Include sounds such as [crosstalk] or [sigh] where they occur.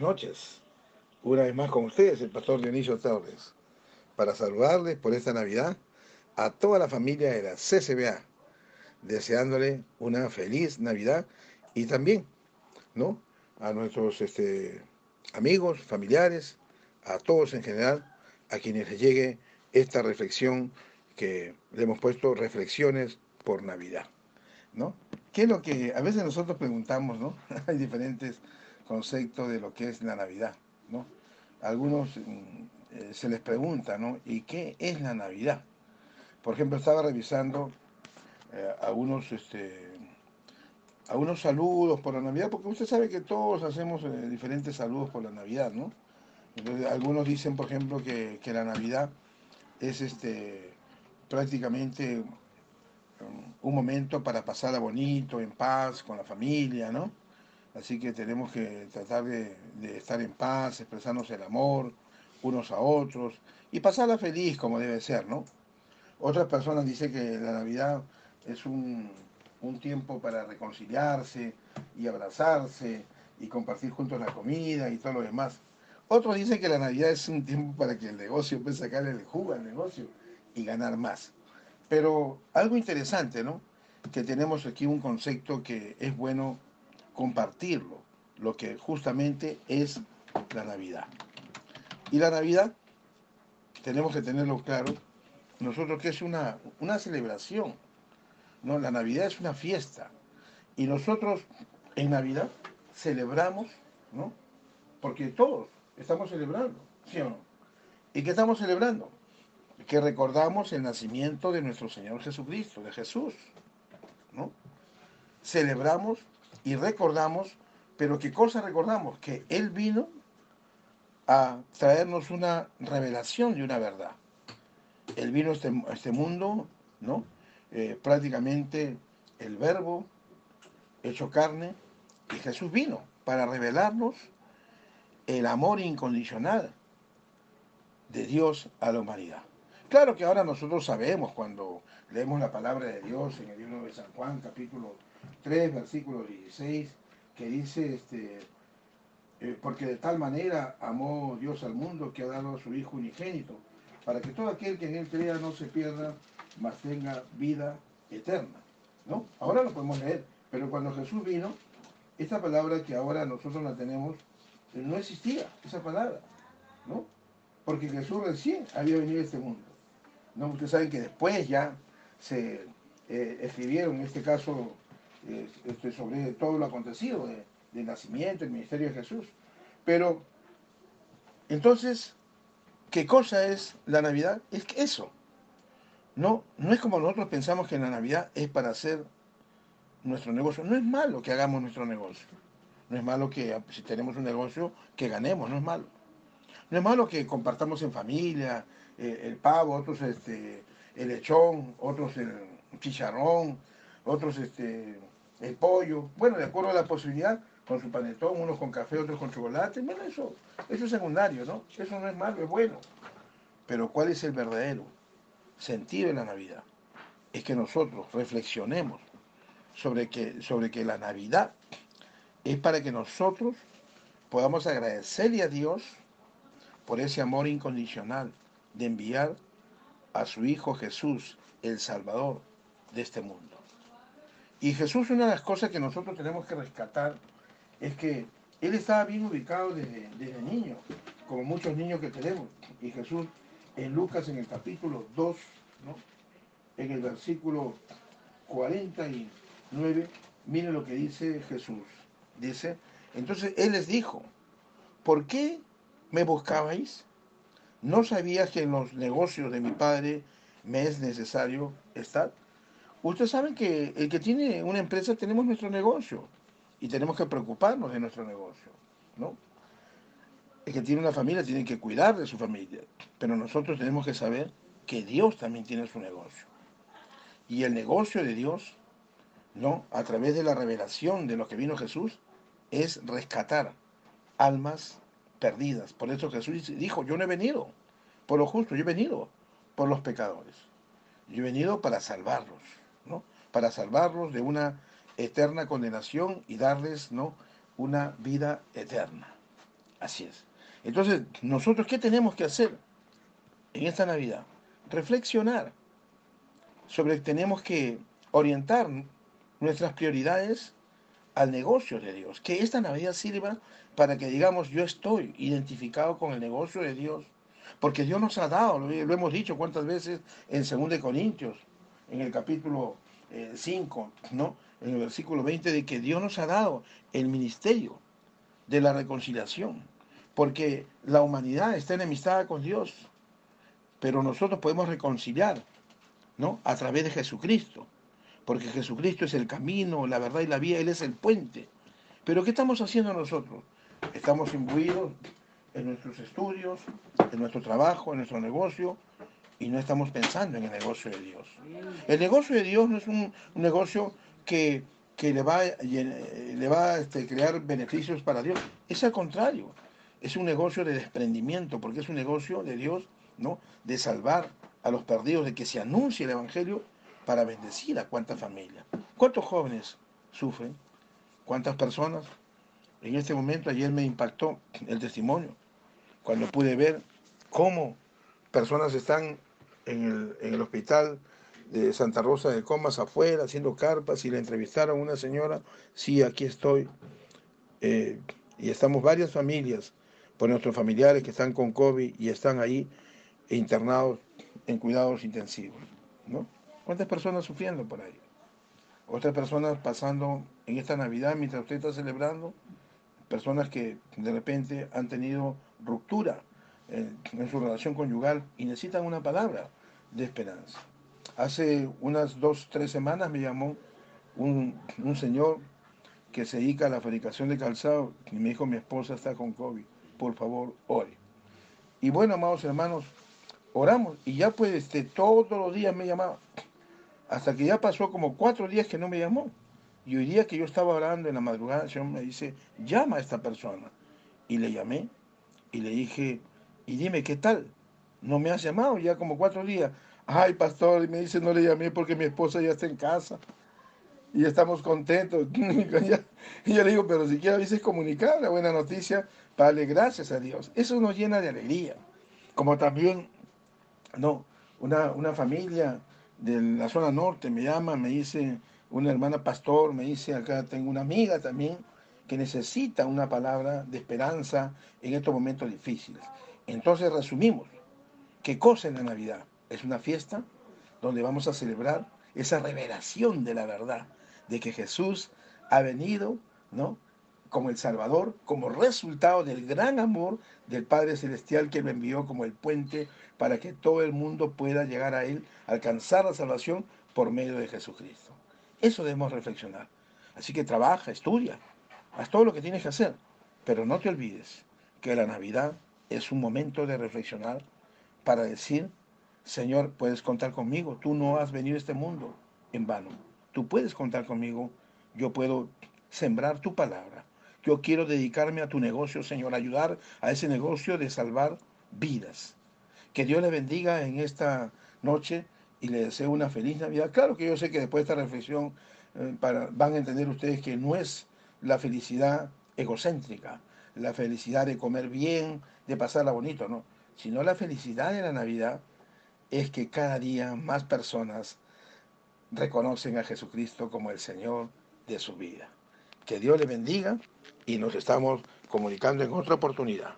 noches. Una vez más con ustedes, el pastor Dionisio Torres, para saludarles por esta Navidad a toda la familia de la CCBA, deseándole una feliz Navidad y también, ¿no? A nuestros este, amigos, familiares, a todos en general, a quienes les llegue esta reflexión que le hemos puesto reflexiones por Navidad, ¿no? ¿Qué es lo que a veces nosotros preguntamos, ¿no? [laughs] Hay diferentes conceptos de lo que es la Navidad, ¿no? Algunos mm, eh, se les pregunta, ¿no? ¿Y qué es la Navidad? Por ejemplo, estaba revisando eh, algunos, este, algunos saludos por la Navidad, porque usted sabe que todos hacemos eh, diferentes saludos por la Navidad, ¿no? algunos dicen, por ejemplo, que, que la Navidad es este, prácticamente un momento para pasarla bonito, en paz, con la familia, ¿no? Así que tenemos que tratar de, estar en paz, expresarnos el amor unos a otros y pasarla feliz como debe ser, ¿no? Otras personas dicen que la Navidad es un, un tiempo para reconciliarse y abrazarse y compartir juntos la comida y todo lo demás. Otros dicen que la Navidad es un tiempo para que el negocio pueda sacarle el jugo al negocio y ganar más. Pero algo interesante, ¿no? Que tenemos aquí un concepto que es bueno compartirlo, lo que justamente es la Navidad. Y la Navidad, tenemos que tenerlo claro, nosotros que es una, una celebración, ¿no? La Navidad es una fiesta. Y nosotros en Navidad celebramos, ¿no? Porque todos estamos celebrando, ¿sí o no? ¿Y qué estamos celebrando? que recordamos el nacimiento de nuestro Señor Jesucristo, de Jesús. ¿no? Celebramos y recordamos, pero ¿qué cosa recordamos? Que Él vino a traernos una revelación de una verdad. Él vino a este, este mundo, ¿no? Eh, prácticamente el verbo hecho carne, y Jesús vino para revelarnos el amor incondicional de Dios a la humanidad. Claro que ahora nosotros sabemos cuando leemos la palabra de Dios en el libro de San Juan, capítulo 3, versículo 16, que dice, este, eh, porque de tal manera amó Dios al mundo que ha dado a su Hijo unigénito, para que todo aquel que en él crea no se pierda, mas tenga vida eterna. ¿no? Ahora lo podemos leer, pero cuando Jesús vino, esta palabra que ahora nosotros la tenemos, eh, no existía, esa palabra, ¿no? Porque Jesús recién había venido a este mundo. ¿no? Ustedes saben que después ya se eh, escribieron, en este caso, eh, este, sobre todo lo acontecido del nacimiento, el ministerio de Jesús. Pero, entonces, ¿qué cosa es la Navidad? Es que eso. No, no es como nosotros pensamos que la Navidad es para hacer nuestro negocio. No es malo que hagamos nuestro negocio. No es malo que si tenemos un negocio que ganemos, no es malo. No es malo que compartamos en familia, eh, el pavo, otros este, el lechón, otros el chicharrón, otros este, el pollo. Bueno, de acuerdo a la posibilidad, con su panetón, unos con café, otros con chocolate. Bueno, eso, eso es secundario, ¿no? Eso no es malo, es bueno. Pero ¿cuál es el verdadero sentido de la Navidad? Es que nosotros reflexionemos sobre que, sobre que la Navidad es para que nosotros podamos agradecerle a Dios por ese amor incondicional de enviar a su Hijo Jesús, el Salvador de este mundo. Y Jesús, una de las cosas que nosotros tenemos que rescatar es que Él estaba bien ubicado desde, niño, como muchos niños que tenemos. Y Jesús, en Lucas, en el capítulo 2, en el versículo 49, miren lo que dice Jesús. Dice, entonces Él les dijo, ¿por qué me buscabais? ¿No sabías que en los negocios de mi padre me es necesario estar? Ustedes saben que el que tiene una empresa tenemos nuestro negocio y tenemos que preocuparnos de nuestro negocio, ¿no? El que tiene una familia tiene que cuidar de su familia, pero nosotros tenemos que saber que Dios también tiene su negocio. Y el negocio de Dios, ¿no? A través de la revelación de lo que vino Jesús, es rescatar almas perdidas. Por eso Jesús dijo, yo no he venido por lo justo, yo he venido por los pecadores. Yo he venido para salvarlos, ¿no? Para salvarlos de una eterna condenación y darles, ¿no? Una vida eterna. Así es. Entonces, nosotros, ¿qué tenemos que hacer en esta Navidad? Reflexionar sobre tenemos que orientar nuestras prioridades al negocio de Dios. Que esta Navidad sirva para que digamos, yo estoy identificado con el negocio de Dios. Porque Dios nos ha dado, lo, hemos dicho cuántas veces en 2 Corintios, en el capítulo 5, eh, ¿no? en el versículo 20, de que Dios nos ha dado el ministerio de la reconciliación. Porque la humanidad está enemistada con Dios, pero nosotros podemos reconciliar ¿no? a través de Jesucristo porque Jesucristo es el camino, la verdad y la vida, Él es el puente. Pero ¿qué estamos haciendo nosotros? Estamos imbuidos en nuestros estudios, en nuestro trabajo, en nuestro negocio, y no estamos pensando en el negocio de Dios. El negocio de Dios no es un, negocio que, le va, le va a este, crear beneficios para Dios. Es al contrario, es un negocio de desprendimiento, porque es un negocio de Dios, ¿no? De salvar a los perdidos, de que se anuncie el Evangelio para bendecir a cuántas familias. ¿Cuántos jóvenes sufren? ¿Cuántas personas? En este momento ayer me impactó el testimonio, cuando pude ver cómo personas están en el, hospital de Santa Rosa de Comas afuera haciendo carpas y le entrevistaron a una señora, sí, aquí estoy. Eh, y estamos varias familias, por nuestros familiares que están con COVID y están ahí internados en cuidados intensivos. ¿no? ¿Cuántas personas sufriendo por ahí? Otras personas pasando en esta Navidad mientras usted está celebrando, personas que de repente han tenido ruptura en, su relación conyugal y necesitan una palabra de esperanza. Hace unas dos, tres semanas me llamó un, un señor que se dedica a la fabricación de calzado y me dijo, mi esposa está con COVID, por favor, ore. Y bueno, amados hermanos, oramos y ya pues este, todos los días me llamaba hasta que ya pasó como cuatro días que no me llamó. Y hoy día que yo estaba orando en la madrugada, el Señor me dice, llama a esta persona. Y le llamé y le dije, y dime, ¿qué tal? No me has llamado ya como cuatro días. Ay, pastor, y me dice, no le llamé porque mi esposa ya está en casa. Y estamos contentos. [laughs] y yo le digo, pero si siquiera dices comunicar la buena noticia para darle gracias a Dios. Eso nos llena de alegría. Como también, no, una, una familia de la zona norte me llama, me dice una hermana pastor, me dice acá tengo una amiga también que necesita una palabra de esperanza en estos momentos difíciles. Entonces resumimos, ¿qué cosa es la Navidad? Es una fiesta donde vamos a celebrar esa revelación de la verdad, de que Jesús ha venido, ¿no? Como el Salvador, como resultado del gran amor del Padre Celestial que lo envió como el puente para que todo el mundo pueda llegar a Él, alcanzar la salvación por medio de Jesucristo. Eso debemos reflexionar. Así que trabaja, estudia, haz todo lo que tienes que hacer, pero no te olvides que la Navidad es un momento de reflexionar para decir, Señor, puedes contar conmigo, tú no has venido a este mundo en vano, tú puedes contar conmigo, yo puedo sembrar tu palabra yo quiero dedicarme a tu negocio, Señor, ayudar a ese negocio de salvar vidas. Que Dios le bendiga en esta noche y le deseo una feliz Navidad. Claro que yo sé que después de esta reflexión eh, van a entender ustedes que no es la felicidad egocéntrica, la felicidad de comer bien, de pasarla bonito, no, sino la felicidad de la Navidad es que cada día más personas reconocen a Jesucristo como el Señor de su vida. Que Dios le bendiga y nos estamos comunicando en otra oportunidad.